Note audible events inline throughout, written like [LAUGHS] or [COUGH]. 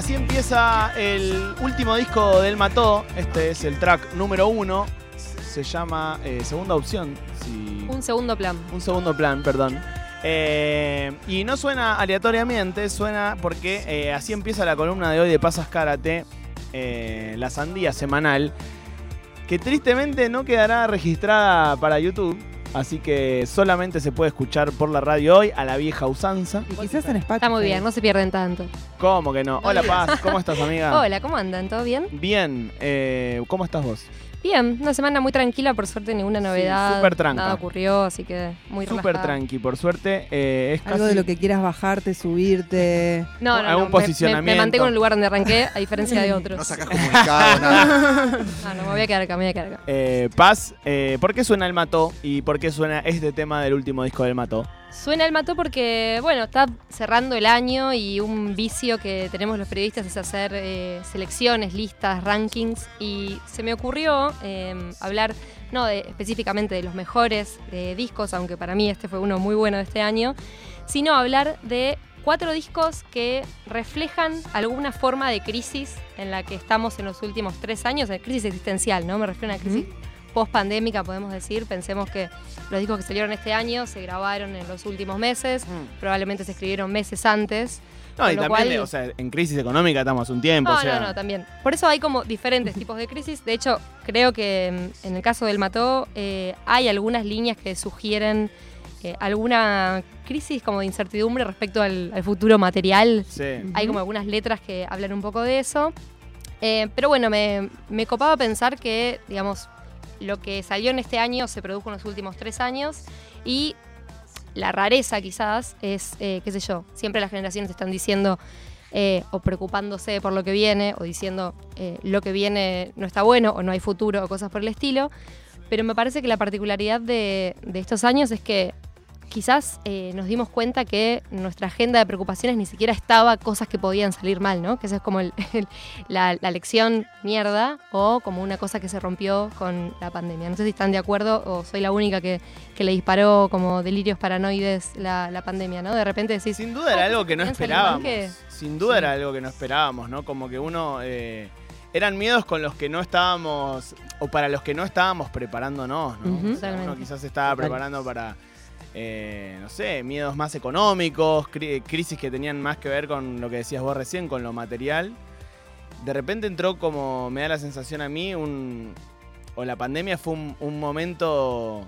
Así empieza el último disco del Mató. Este es el track número uno. Se llama eh, Segunda Opción. Si... Un segundo plan. Un segundo plan, perdón. Eh, y no suena aleatoriamente, suena porque eh, así empieza la columna de hoy de Pasas Karate, la sandía semanal, que tristemente no quedará registrada para YouTube. Así que solamente se puede escuchar por la radio hoy a la vieja usanza. Y quizás en Spotify. Está muy bien, no se pierden tanto. ¿Cómo que no? Hola Paz, ¿cómo estás amiga? [LAUGHS] Hola, ¿cómo andan? ¿Todo bien? Bien, eh, ¿cómo estás vos? Bien, una semana muy tranquila, por suerte ninguna novedad. súper tranca. Nada ocurrió, así que muy Súper relajada. tranqui, por suerte. eh, es Algo casi- de lo que quieras bajarte, subirte. [LAUGHS] No, no, no, Algún me- me- Me, posicionamiento. mantengo en el lugar donde arranqué, a diferencia de otros. No sacas comunicado, nada. [LAUGHS] No, no, me voy a quedar acá, me voy a quedar acá. Eh, Paz, eh, ¿por qué suena el Mató y por qué suena este tema del último disco del Mató? Suena el mató porque, bueno, está cerrando el año y un vicio que tenemos los periodistas es hacer eh, selecciones, listas, rankings. Y se me ocurrió eh, hablar, no de- específicamente de los mejores eh, discos, aunque para mí este fue uno muy bueno de este año, sino hablar de cuatro discos que reflejan alguna forma de crisis en la que estamos en los últimos tres años, crisis existencial, ¿no? Me refiero a una crisis post-pandémica, podemos decir. Pensemos que los discos que salieron este año se grabaron en los últimos meses, probablemente se escribieron meses antes. No, y también, cual- o sea, en crisis económica estamos un tiempo, No, o sea, no, no, también. Por eso hay como diferentes tipos de crisis. De hecho, creo que mm, en el caso del Mató eh, hay algunas líneas que sugieren eh, alguna crisis como de incertidumbre respecto al, al futuro material. sí. Hay como algunas letras que hablan un poco de eso. Eh, pero bueno, me, me copaba pensar que, digamos, lo que salió en este año se produjo en los últimos tres años y la rareza quizás es, eh, qué sé yo, siempre las generaciones están diciendo eh, o preocupándose por lo que viene o diciendo eh, lo que viene no está bueno o no hay futuro o cosas por el estilo. Pero me parece que la particularidad de, de estos años es que quizás eh, nos dimos cuenta que nuestra agenda de preocupaciones ni siquiera estaba cosas que podían salir mal, ¿no? Que esa es como el- [LAUGHS] el- la, la lección mierda o como una cosa que se rompió con la pandemia. No sé si están de acuerdo o soy la única que, que le disparó como delirios paranoides la, la pandemia, ¿no? De repente decís... Sin duda era "Oh, algo que no esperábamos. que-". Sin duda Sí. era algo que no esperábamos, ¿no? Como que uno... eh, eran miedos con los que no estábamos, o para los que no estábamos preparándonos, ¿no? O sea, uno quizás se estaba preparando para, eh, no sé, miedos más económicos, cri- crisis que tenían más que ver con lo que decías vos recién, con lo material. De repente entró como, me da la sensación a mí, un... O la pandemia fue un, un momento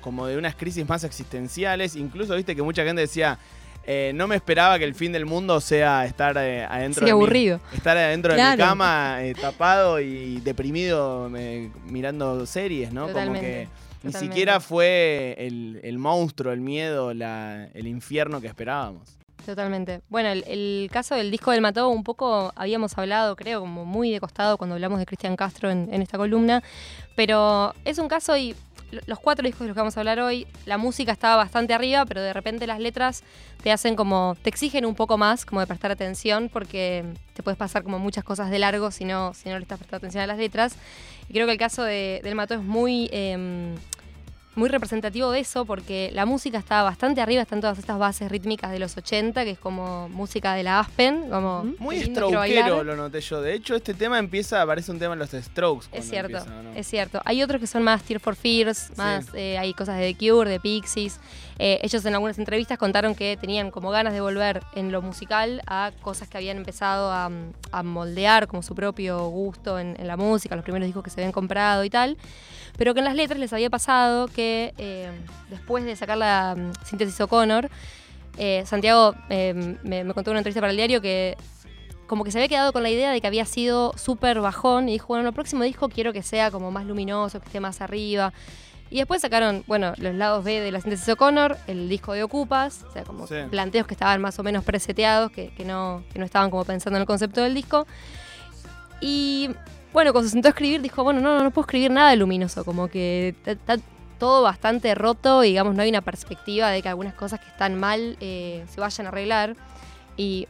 como de unas crisis más existenciales. Incluso, viste que mucha gente decía, eh, no me esperaba que el fin del mundo sea estar eh, adentro Sí, de mi- aburrido. estar adentro de mi cama, eh, tapado y deprimido, eh, mirando series, ¿no? Totalmente, Como que ni totalmente. siquiera fue el, el monstruo, el miedo, la- el infierno que esperábamos. Totalmente. Bueno, el, el caso del disco del Mató, un poco habíamos hablado, creo, como muy de costado cuando hablamos de Cristian Castro en, en esta columna, pero es un caso y los cuatro discos de los que vamos a hablar hoy, la música estaba bastante arriba, pero de repente las letras te hacen como, te exigen un poco más, como de prestar atención, porque te puedes pasar como muchas cosas de largo si no, si no le estás prestando atención a las letras. Y creo que el caso de, del Mató es muy... em, muy representativo de eso porque la música está bastante arriba, están todas estas bases rítmicas de los 80, que es como música de la Aspen, como. Muy bailar. lo noté yo. De hecho, este tema empieza, parece un tema en los Strokes. Es cierto, empieza, ¿no? es cierto. Hay otros que son más Tear for Fears, más eh, hay cosas de The Cure, de Pixies. Eh, ellos en algunas entrevistas contaron que tenían como ganas de volver en lo musical a cosas que habían empezado a, a moldear como su propio gusto en, en la música, los primeros discos que se habían comprado y tal. Pero que en las letras les había pasado que eh, después de sacar la mm, síntesis O'Connor, eh, Santiago eh, me, me contó en una entrevista para el diario que como que se había quedado con la idea de que había sido súper bajón y dijo, bueno, el próximo disco quiero que sea como más luminoso, que esté más arriba. Y después sacaron, bueno, los lados B de la síntesis O'Connor, el disco de Ocupas, o sea, como Sí. planteos que estaban más o menos preseteados, que, que no, que no estaban como pensando en el concepto del disco. Y bueno, cuando se sentó a escribir, dijo, bueno, no, no, no puedo escribir nada de luminoso, como que todo bastante roto digamos no hay una perspectiva de que algunas cosas que están mal eh, se vayan a arreglar. Y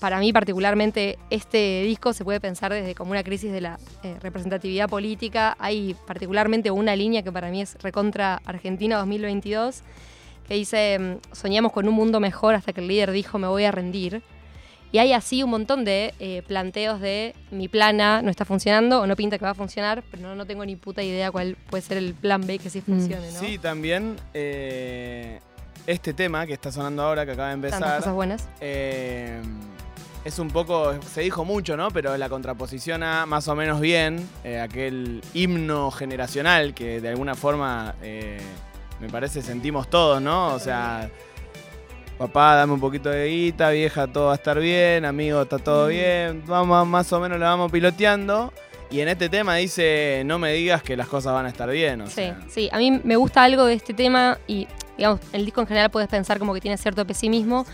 para mí particularmente este disco se puede pensar desde como una crisis de la eh, representatividad política. Hay particularmente una línea que para mí es recontra Argentina 2022, que dice, mm, soñamos con un mundo mejor hasta que el líder dijo me voy a rendir. Y hay así un montón de eh, planteos de mi plana no está funcionando o no pinta que va a funcionar, pero no, no tengo ni puta idea cuál puede ser el plan B que sí funcione, ¿no? Sí, también eh, este tema que está sonando ahora, que acaba de Tantas empezar, cosas buenas. eh, es un poco, se dijo mucho, ¿no? Pero la contraposición a más o menos bien, eh, aquel himno generacional que de alguna forma eh, me parece sentimos todos, ¿no? O sea, papá, dame un poquito de guita, vieja, todo va a estar bien, amigo, está todo bien, vamos, más o menos lo vamos piloteando. Y en este tema dice, no me digas que las cosas van a estar bien, o Sí, sea. sí. A mí me gusta algo de este tema y, digamos, el disco en general puedes pensar como que tiene cierto pesimismo,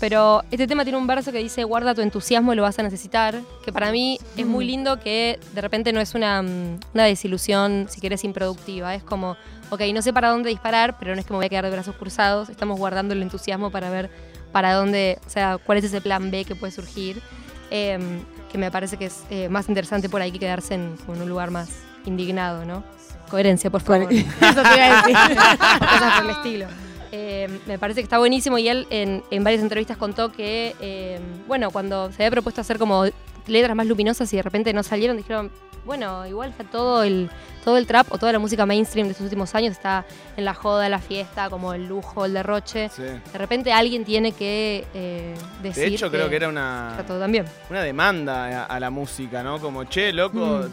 pero este tema tiene un verso que dice, guarda tu entusiasmo, lo vas a necesitar, que para mí es muy lindo que de repente no es una, mm, una desilusión, si querés, improductiva. Es como, ok, no sé para dónde disparar, pero no es que me voy a quedar de brazos cruzados, estamos guardando el entusiasmo para ver para dónde, o sea, cuál es ese plan B que puede surgir. Em, que me parece que es eh, más interesante por ahí que quedarse en, como en un lugar más indignado, ¿no? Coherencia, por favor. [LAUGHS] Eso te iba a decir. [LAUGHS] Cosas por el estilo. Eh, me parece que está buenísimo y él en, en varias entrevistas contó que, eh, bueno, cuando se había propuesto hacer como letras más luminosas y de repente no salieron, dijeron, bueno, igual está todo el, todo el trap o toda la música mainstream de estos últimos años está en la joda, la fiesta, como el lujo, el derroche. Sí. De repente alguien tiene que eh, decir De hecho, creo que era una, está todo tan bien. una demanda a, a la música, ¿no? Como, che, loco,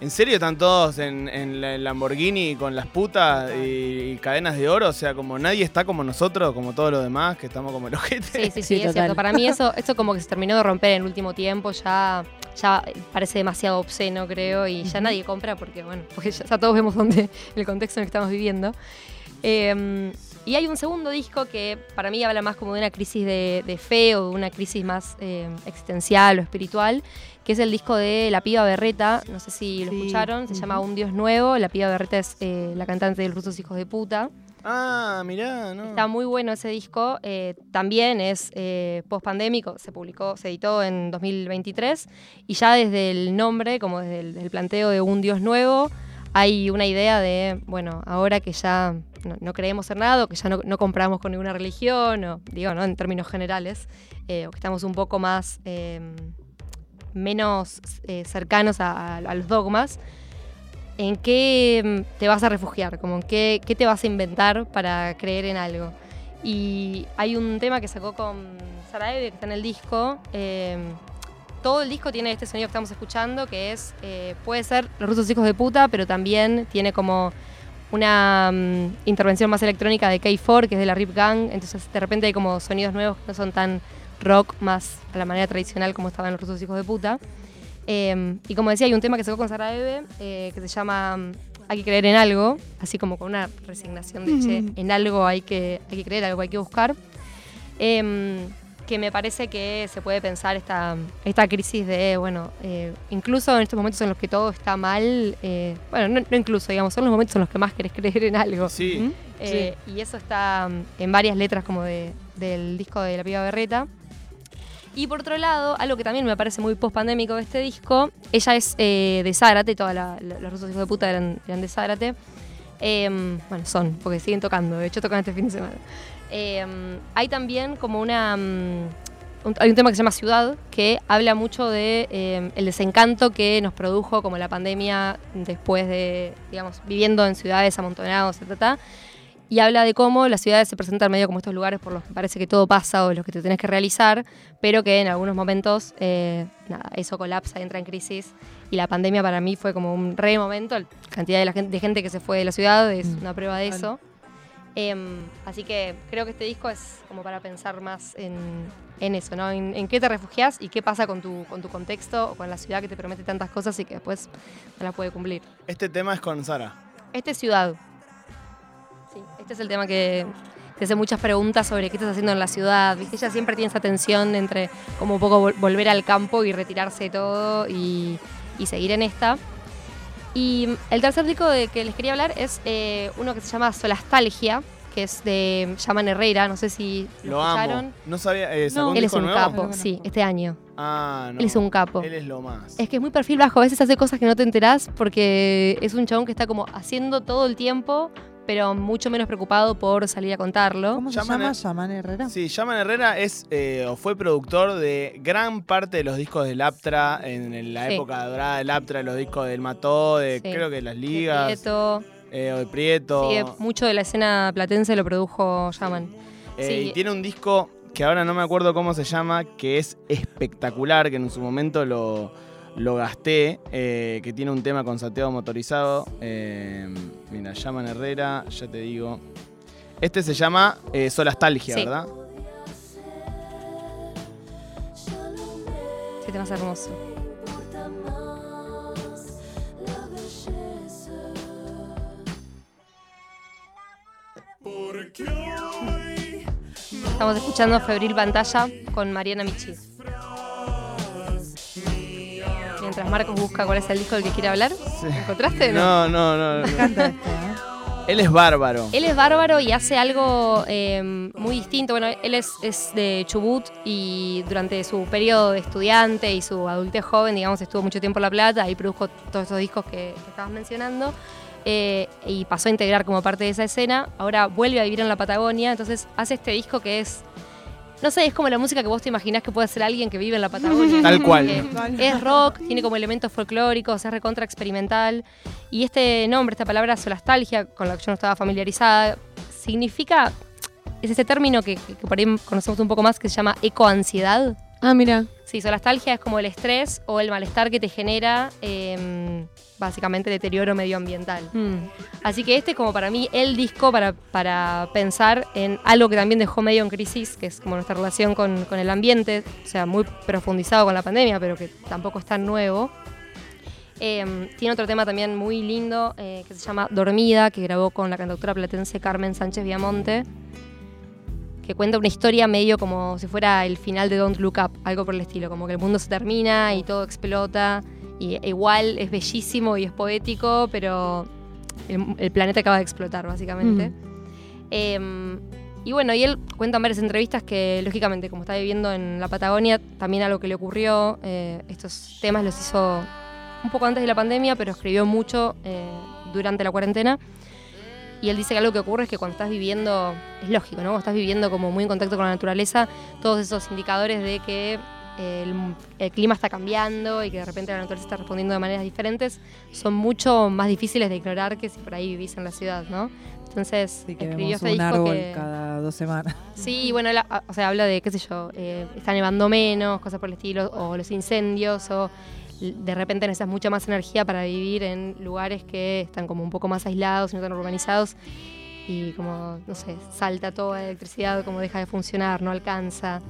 ¿en serio están todos en, en Lamborghini con las putas y, y cadenas de oro? O sea, como nadie está como nosotros, como todos los demás, que estamos como el ojete. Sí, sí, sí, Sí, es total. cierto. Para mí eso, eso como que se terminó de romper en el último tiempo, ya, ya parece demasiado obsceno, creo, y ya nadie compra porque, bueno, porque ya, ya todos vemos dónde, el contexto en el que estamos viviendo. Eh, y hay un segundo disco que para mí habla más como de una crisis de, de fe o de una crisis más eh, existencial o espiritual, que es el disco de La Piba Berreta, no sé si lo Sí. escucharon, se llama. Un Dios Nuevo, La Piba Berreta es eh, la cantante de Los Rusos Hijos de Puta. Ah, mirá, no. Está muy bueno ese disco. eh, también es eh, post-pandémico. Se publicó, se editó en 2023. Y ya desde el nombre, como desde el, planteo de un Dios nuevo, hay una idea de, bueno, ahora que ya no, creemos en nada, o que ya no, no compramos con ninguna religión, o digo, ¿no? En términos generales, eh, o que estamos un poco más. eh, menos eh, cercanos a, los dogmas, ¿en qué mm, te vas a refugiar? Como qué, qué te vas a inventar para creer en algo? Y hay un tema que sacó con Sara Eve, que está en el disco. Todo el disco tiene este sonido que estamos escuchando, que es, eh, puede ser los rusos hijos de puta, pero también tiene como una mm, intervención más electrónica de K4, que es de la Rip Gang. Entonces de repente hay como sonidos nuevos que no son tan rock, más a la manera tradicional como estaban los rusos hijos de puta. Eh, y como decía, hay un tema que sacó con Sara Eve, eh, que se llama mm, Hay que creer en algo, así como con una resignación de, che, en algo hay que, hay que creer, algo hay que buscar. Em, que me parece que se puede pensar esta, esta crisis de, bueno, eh, incluso en estos momentos en los que todo está mal, eh, bueno, no, no incluso, digamos, son los momentos en los que más querés [LAUGHS] creer en algo. Sí, Eh, Y eso está mm, en varias letras como de- del disco de La Piba Berreta. Y por otro lado, algo que también me parece muy post-pandémico de este disco, ella es eh, de Zárate, todos los rusos hijos de puta eran, eran de Zárate. Em, bueno, son, porque siguen tocando, de hecho tocan este fin de semana. Em, hay también como una... mm, un- hay un tema que se llama Ciudad, que habla mucho de em, el desencanto que nos produjo como la pandemia después de, digamos, viviendo en ciudades amontonados, etc. Y habla de cómo las ciudades se presentan medio como estos lugares por los que parece que todo pasa o los que te tenés que realizar, pero que en algunos momentos eh, nada, eso colapsa, entra en crisis. Y la pandemia para mí fue como un re momento. La cantidad de, la gente, de gente que se fue de la ciudad es Mm, una prueba de eso. Em, así que creo que este disco es como para pensar más en, en eso, ¿no? En, en qué te refugias y qué pasa con tu, con tu contexto o con la ciudad que te promete tantas cosas y que después no las puede cumplir. este tema es con Sara. Este es Ciudad. Sí, este es el tema que te hace muchas preguntas sobre qué estás haciendo en la ciudad. ¿viste? Ella siempre tiene esa tensión entre como un poco vol- volver al campo y retirarse de todo y, y seguir en esta. Y el tercer disco de que les quería hablar es eh, uno que se llama Solastalgia, que es de Yaman Herrera, no sé si lo, Lo escucharon. amo. No sabía. eh, ¿sacó No. un Él es un nuevo? capo, sí, este año. Ah, no. Él es un capo. Él es lo más. Es que es muy perfil bajo, a veces hace cosas que no te enterás porque es un chabón que está como haciendo todo el tiempo, pero mucho menos preocupado por salir a contarlo. ¿Cómo se Llaman llama? ¿Llaman Herrera? Sí, Yaman Herrera es eh, o fue productor de gran parte de los discos del Aptra en, en la Sí. época dorada del Aptra, los discos del Mató, de Sí. creo que las De ligas, Prieto. eh, o de Prieto. Sí, mucho de la escena platense lo produjo Yaman. Eh, sí. Y tiene un disco que ahora no me acuerdo cómo se llama, que es espectacular, que en su momento lo, lo gasté, eh, que tiene un tema con sateo motorizado. Eh, mira, llaman Herrera, ya te digo. Este se llama eh, Solastalgia, Sí. ¿verdad? Este tema es hermoso. Estamos escuchando Febril Pantalla con Mariana Michi. Mientras Marcos busca cuál es el disco del que quiere hablar. Sí. ¿Lo encontraste? No. No, no, no. no. ¿eh? Él es bárbaro. Él es bárbaro y hace algo eh, muy distinto. Bueno, él es, es de Chubut y durante su periodo de estudiante y su adultez joven, digamos, estuvo mucho tiempo en La Plata y produjo todos esos discos que, que estabas mencionando. eh, y pasó a integrar como parte de esa escena. Ahora vuelve a vivir en la Patagonia, entonces hace este disco que es. No sé, es como la música que vos te imaginás que puede ser alguien que vive en la Patagonia. Tal cual. Es rock, tiene como elementos folclóricos, es recontra experimental. Y este nombre, esta palabra solastalgia, con la que yo no estaba familiarizada, significa. Es ese término que, que por ahí conocemos un poco más que se llama ecoansiedad. Ah, mira. Sí, solastalgia es como el estrés o el malestar que te genera em, básicamente deterioro medioambiental. Mm. Así que este es como para mí el disco para, para pensar en algo que también dejó medio en crisis, que es como nuestra relación con, con el ambiente, o sea, muy profundizado con la pandemia, pero que tampoco es tan nuevo. Em, tiene otro tema también muy lindo eh, que se llama Dormida, que grabó con la cantautora platense Carmen Sánchez Viamonte, que cuenta una historia medio como si fuera el final de Don't Look Up, algo por el estilo, como que el mundo se termina y todo explota, y igual es bellísimo y es poético, pero el, el planeta acaba de explotar, básicamente. Em, y bueno, y él cuenta en varias entrevistas que, lógicamente, como está viviendo en la Patagonia, también algo que le ocurrió, eh, estos temas los hizo un poco antes de la pandemia, pero escribió mucho eh, durante la cuarentena. Y él dice que algo que ocurre es que cuando estás viviendo, es lógico, ¿no? Cuando estás viviendo como muy en contacto con la naturaleza, todos esos indicadores de que eh, el, el clima está cambiando y que de repente la naturaleza está respondiendo de maneras diferentes, son mucho más difíciles de ignorar que si por ahí vivís en la ciudad, ¿no? Entonces, Sí, que escribió este un disco árbol que... cada dos semanas. [LAUGHS] Sí, bueno, o sea, habla de, qué sé yo, eh, está nevando menos, cosas por el estilo, o los incendios, o de repente necesitas mucha más energía para vivir en lugares que están como un poco más aislados y no tan urbanizados, y como, no sé, salta toda la electricidad, como deja de funcionar, no alcanza.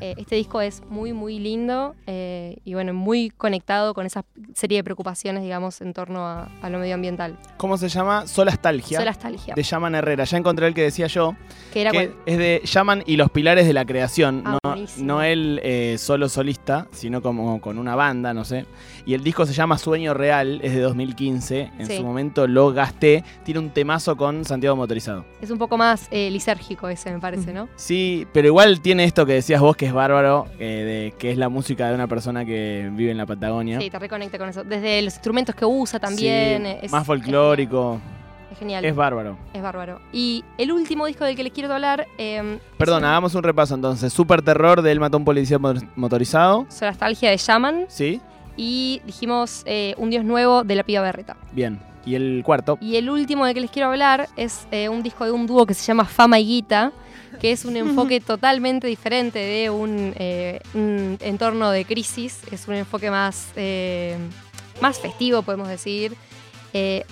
Eh, este disco es muy, muy lindo eh, y bueno, muy conectado con esa serie de preocupaciones, digamos, en torno a, a lo medioambiental. ¿Cómo se llama? Solastalgia. Solastalgia, De Yaman Herrera. Ya encontré el que decía yo. que era que cual- es de Yaman y los pilares de la creación. Ah, no, él eh, solo solista, sino como con una banda, no sé. Y el disco se llama Sueño Real, es de 2015. En Sí. su momento lo gasté. Tiene un temazo con Santiago Motorizado. es un poco más lisérgico ese, me parece, ¿no? Sí, pero igual tiene esto que decías vos que es bárbaro, eh, de, que es la música de una persona que vive en la Patagonia. Sí, te reconecta con eso. Desde los instrumentos que usa también. Sí, es- más folclórico. Es genial. Es Es, bárbaro. bárbaro. Y el último disco del que les quiero hablar. eh, Perdón, un- hagamos un repaso entonces. Super Terror de Él mató un policía mo- motorizado. Solastalgia de Shaman. Sí, Y dijimos eh, Un Dios Nuevo de la Piba Berreta. bien. Y el cuarto. Y el último del que les quiero hablar es eh, un disco de un dúo que se llama Fama y Guita, que es un enfoque [LAUGHS] totalmente diferente de un, eh, un entorno de crisis. Es un enfoque más, eh, más festivo, podemos decir. Eh,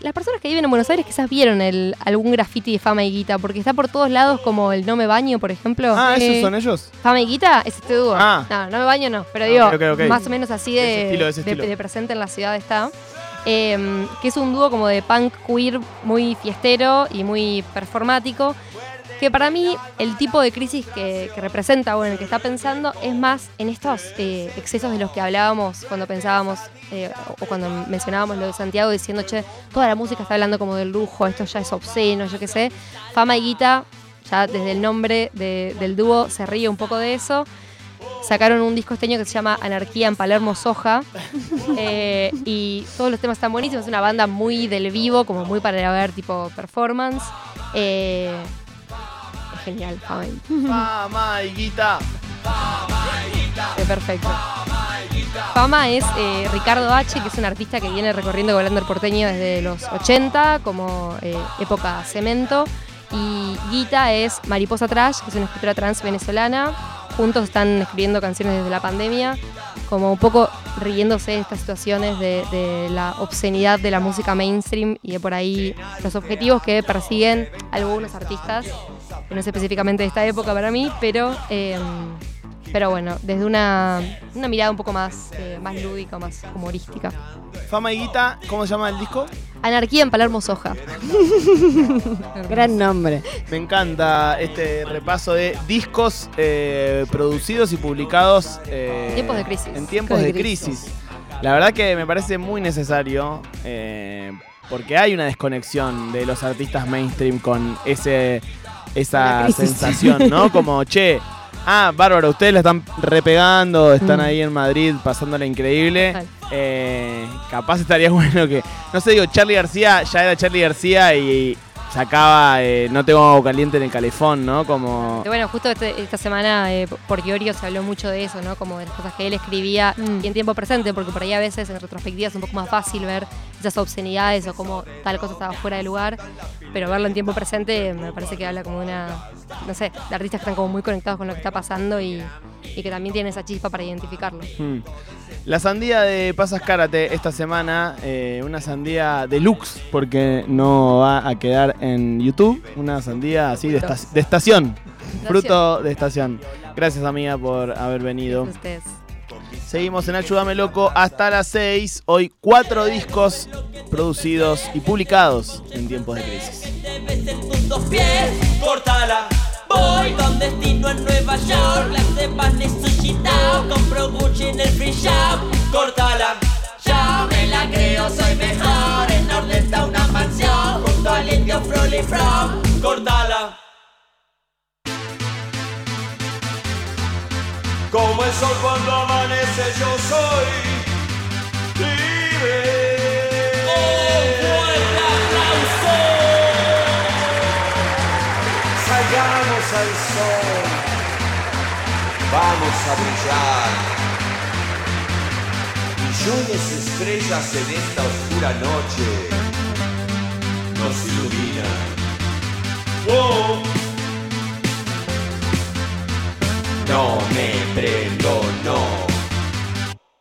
las personas que viven en Buenos Aires quizás vieron el, algún graffiti de Fama y Guita, porque está por todos lados como el No Me Baño, por ejemplo. Ah, Eh, ¿esos son ellos? Fama y Guita es este dúo. Ah. No, No Me Baño no, pero Ah, digo, más o menos así De de, ese estilo, de ese de- estilo. de presente en la ciudad está. Eh, que es un dúo como de punk queer muy fiestero y muy performático. Que para mí el tipo de crisis que, que representa o en el que está pensando es más en estos eh, excesos de los que hablábamos cuando pensábamos eh, o cuando mencionábamos lo de Santiago diciendo, che, toda la música está hablando como del lujo, esto ya es obsceno, yo qué sé. Fama y Guita, ya desde el nombre de- del dúo se ríe un poco de eso. sacaron un disco este año que se llama Anarquía en Palermo Soja. [LAUGHS] Eh, y todos los temas están buenísimos. Es una banda muy del vivo, como muy para ver tipo performance. Eh, genial, Fama y- Fama y guita. eh, perfecto. Fama es eh, Ricardo H., que es un artista que viene recorriendo Golander porteño desde los 80, como eh, época cemento. Y Guita es Mariposa Trash, que es una escritora trans venezolana. Juntos están escribiendo canciones desde la pandemia, como un poco riéndose de estas situaciones de, de la obscenidad de la música mainstream y de por ahí los objetivos que persiguen algunos artistas, que no es específicamente de esta época para mí, pero, eh, pero bueno, desde una, una mirada un poco más, eh, más lúdica, más humorística. Fama y guita, ¿cómo se llama el disco? Anarquía en Palermo Soja. [LAUGHS] Gran nombre. Me encanta este repaso de discos eh, producidos y publicados eh, Tiempos de crisis. En tiempos de crisis. La verdad que me parece muy necesario eh, porque hay una desconexión de los artistas mainstream con ese esa sensación, ¿no? [LAUGHS] Como, che, ah, bárbaro, ustedes la están repegando, están Mm. ahí en Madrid pasándola increíble. Eh, capaz estaría [LAUGHS] bueno que, no sé, digo, Charlie García ya era Charlie García y sacaba eh, No tengo agua caliente en el calefón, ¿no? Como... Bueno, justo este- esta semana eh, por Giorio se habló mucho de eso, ¿no? Como de las cosas que él escribía Mm. y en tiempo presente, porque por ahí a veces en retrospectiva es un poco más fácil ver esas obscenidades o cómo tal cosa estaba fuera de lugar, pero verlo en tiempo presente me parece que habla como de una, no sé, de artistas que están como muy conectados con lo que está pasando y, y que también tienen esa chispa para identificarlo. Hmm. La sandía de Pasas Karate esta semana, eh, una sandía deluxe, porque no va a quedar en YouTube. Una sandía así de, esta- de estación, fruto de estación. Gracias, amiga, por haber venido. Seguimos en Ayúdame Loco hasta las 6. Hoy cuatro discos producidos y publicados en tiempos de crisis. Voy con destino en Nueva York, las de pan es sushi compro Gucci en el free shop, cortala. Yo me la creo, soy mejor, en orden está una mansión, junto al indio Frolly From, cortala. Como el sol cuando amanece yo soy a brillar. Millones de estrellas en esta oscura noche nos iluminan. Wow. No me